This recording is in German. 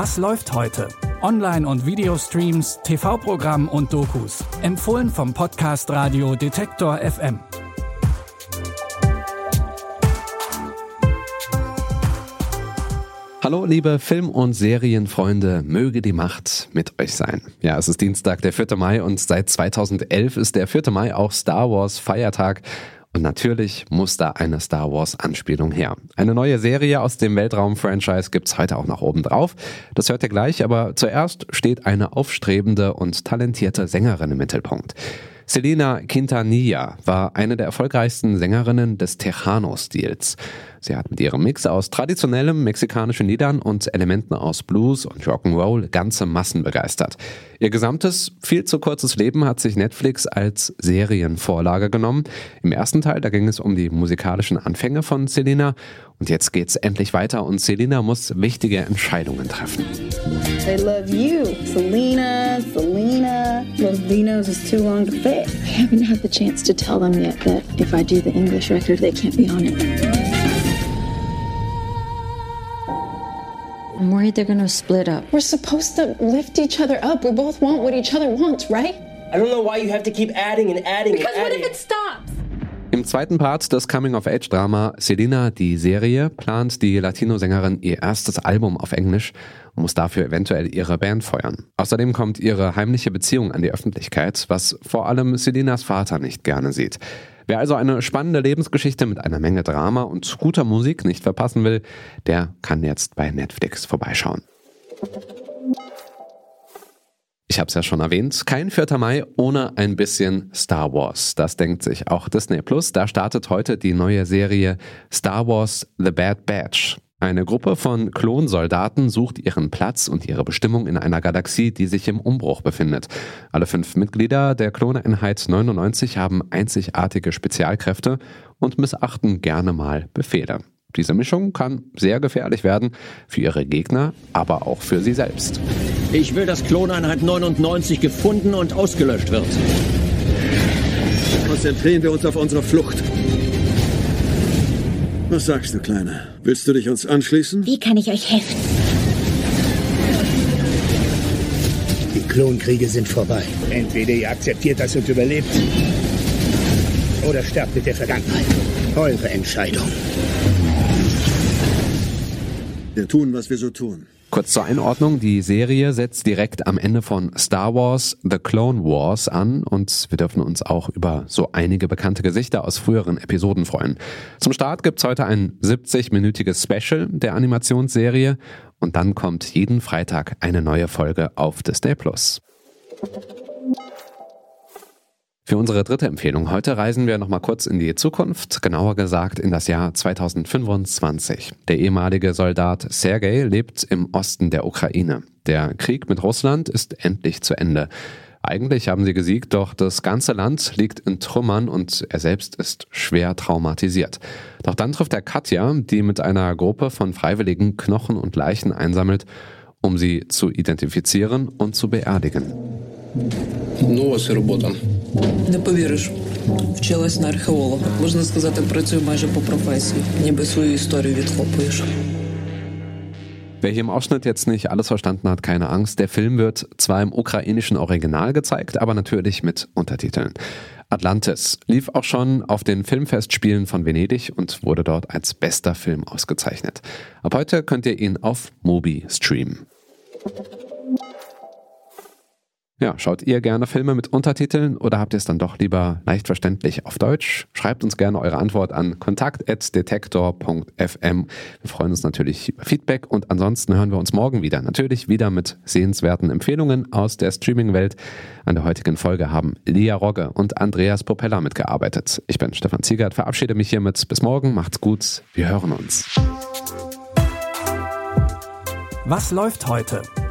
Was läuft heute? Online- und Videostreams, TV-Programm und Dokus. Empfohlen vom Podcast Radio Detektor FM. Hallo liebe Film- und Serienfreunde, möge die Macht mit euch sein. Ja, es ist Dienstag, der 4. Mai und seit 2011 ist der 4. Mai auch Star Wars Feiertag. Und natürlich muss da eine Star Wars Anspielung her. Eine neue Serie aus dem Weltraum-Franchise gibt's heute auch noch oben drauf. Das hört ihr gleich, aber zuerst steht eine aufstrebende und talentierte Sängerin im Mittelpunkt. Selena Quintanilla war eine der erfolgreichsten Sängerinnen des Tejano-Stils. Sie hat mit ihrem Mix aus traditionellem mexikanischen Liedern und Elementen aus Blues und Rock'n'Roll ganze Massen begeistert. Ihr gesamtes, viel zu kurzes Leben hat sich Netflix als Serienvorlage genommen. Im ersten Teil, da ging es um die musikalischen Anfänge von Selena und jetzt geht's endlich weiter und Selena muss wichtige Entscheidungen treffen. They love you. Selena, Selena. Los Vinos is too long to fit. I haven't had the chance to tell them yet that if I do the English record, they can't be on it. I'm worried they're gonna split up. We're supposed to lift each other up. We both want what each other wants, right? I don't know why you have to keep adding and adding Because and what if it stops? Im zweiten Part des Coming-of-Age-Drama Selena, die Serie, plant die Latino-Sängerin ihr erstes Album auf Englisch und muss dafür eventuell ihre Band feuern. Außerdem kommt ihre heimliche Beziehung an die Öffentlichkeit, was vor allem Selenas Vater nicht gerne sieht. Wer also eine spannende Lebensgeschichte mit einer Menge Drama und guter Musik nicht verpassen will, der kann jetzt bei Netflix vorbeischauen. Ich habe es ja schon erwähnt, kein 4. Mai ohne ein bisschen Star Wars. Das denkt sich auch Disney Plus. Da startet heute die neue Serie Star Wars The Bad Batch. Eine Gruppe von Klonsoldaten sucht ihren Platz und ihre Bestimmung in einer Galaxie, die sich im Umbruch befindet. Alle fünf Mitglieder der Kloneinheit 99 haben einzigartige Spezialkräfte und missachten gerne mal Befehle. Diese Mischung kann sehr gefährlich werden für ihre Gegner, aber auch für sie selbst. Ich will, dass Kloneinheit 99 gefunden und ausgelöscht wird. Konzentrieren wir uns auf unsere Flucht. Was sagst du, Kleiner? Willst du dich uns anschließen? Wie kann ich euch helfen? Die Klonkriege sind vorbei. Entweder ihr akzeptiert das und überlebt, oder sterbt mit der Vergangenheit. Eure Entscheidung. Wir tun, was wir so tun. Kurz zur Einordnung, die Serie setzt direkt am Ende von Star Wars The Clone Wars an und wir dürfen uns auch über so einige bekannte Gesichter aus früheren Episoden freuen. Zum Start gibt's heute ein 70-minütiges Special der Animationsserie und dann kommt jeden Freitag eine neue Folge auf Disney Plus. Für unsere dritte Empfehlung heute reisen wir nochmal kurz in die Zukunft, genauer gesagt in das Jahr 2025. Der ehemalige Soldat Sergei lebt im Osten der Ukraine. Der Krieg mit Russland ist endlich zu Ende. Eigentlich haben sie gesiegt, doch das ganze Land liegt in Trümmern und er selbst ist schwer traumatisiert. Doch dann trifft er Katja, die mit einer Gruppe von Freiwilligen Knochen und Leichen einsammelt, um sie zu identifizieren und zu beerdigen. Ну, у вас і робота. Не повіриш, вчилась на археолога. Можна сказати, працюю майже по професії, ніби свою історію відхлопуєш. Wer hier im Ausschnitt jetzt nicht alles verstanden hat, keine Angst. Der Film wird zwar im ukrainischen Original gezeigt, aber natürlich mit Untertiteln. Atlantis lief auch schon auf den Filmfestspielen von Venedig und wurde dort als bester Film ausgezeichnet. Ab heute könnt ihr ihn auf Mobi streamen. Ja, schaut ihr gerne Filme mit Untertiteln oder habt ihr es dann doch lieber leicht verständlich auf Deutsch? Schreibt uns gerne eure Antwort an kontakt.detektor.fm. Wir freuen uns natürlich über Feedback und ansonsten hören wir uns morgen wieder. Natürlich wieder mit sehenswerten Empfehlungen aus der Streaming-Welt. An der heutigen Folge haben Lia Rogge und Andreas Propeller mitgearbeitet. Ich bin Stefan Ziegert, verabschiede mich hiermit. Bis morgen, macht's gut, wir hören uns. Was läuft heute?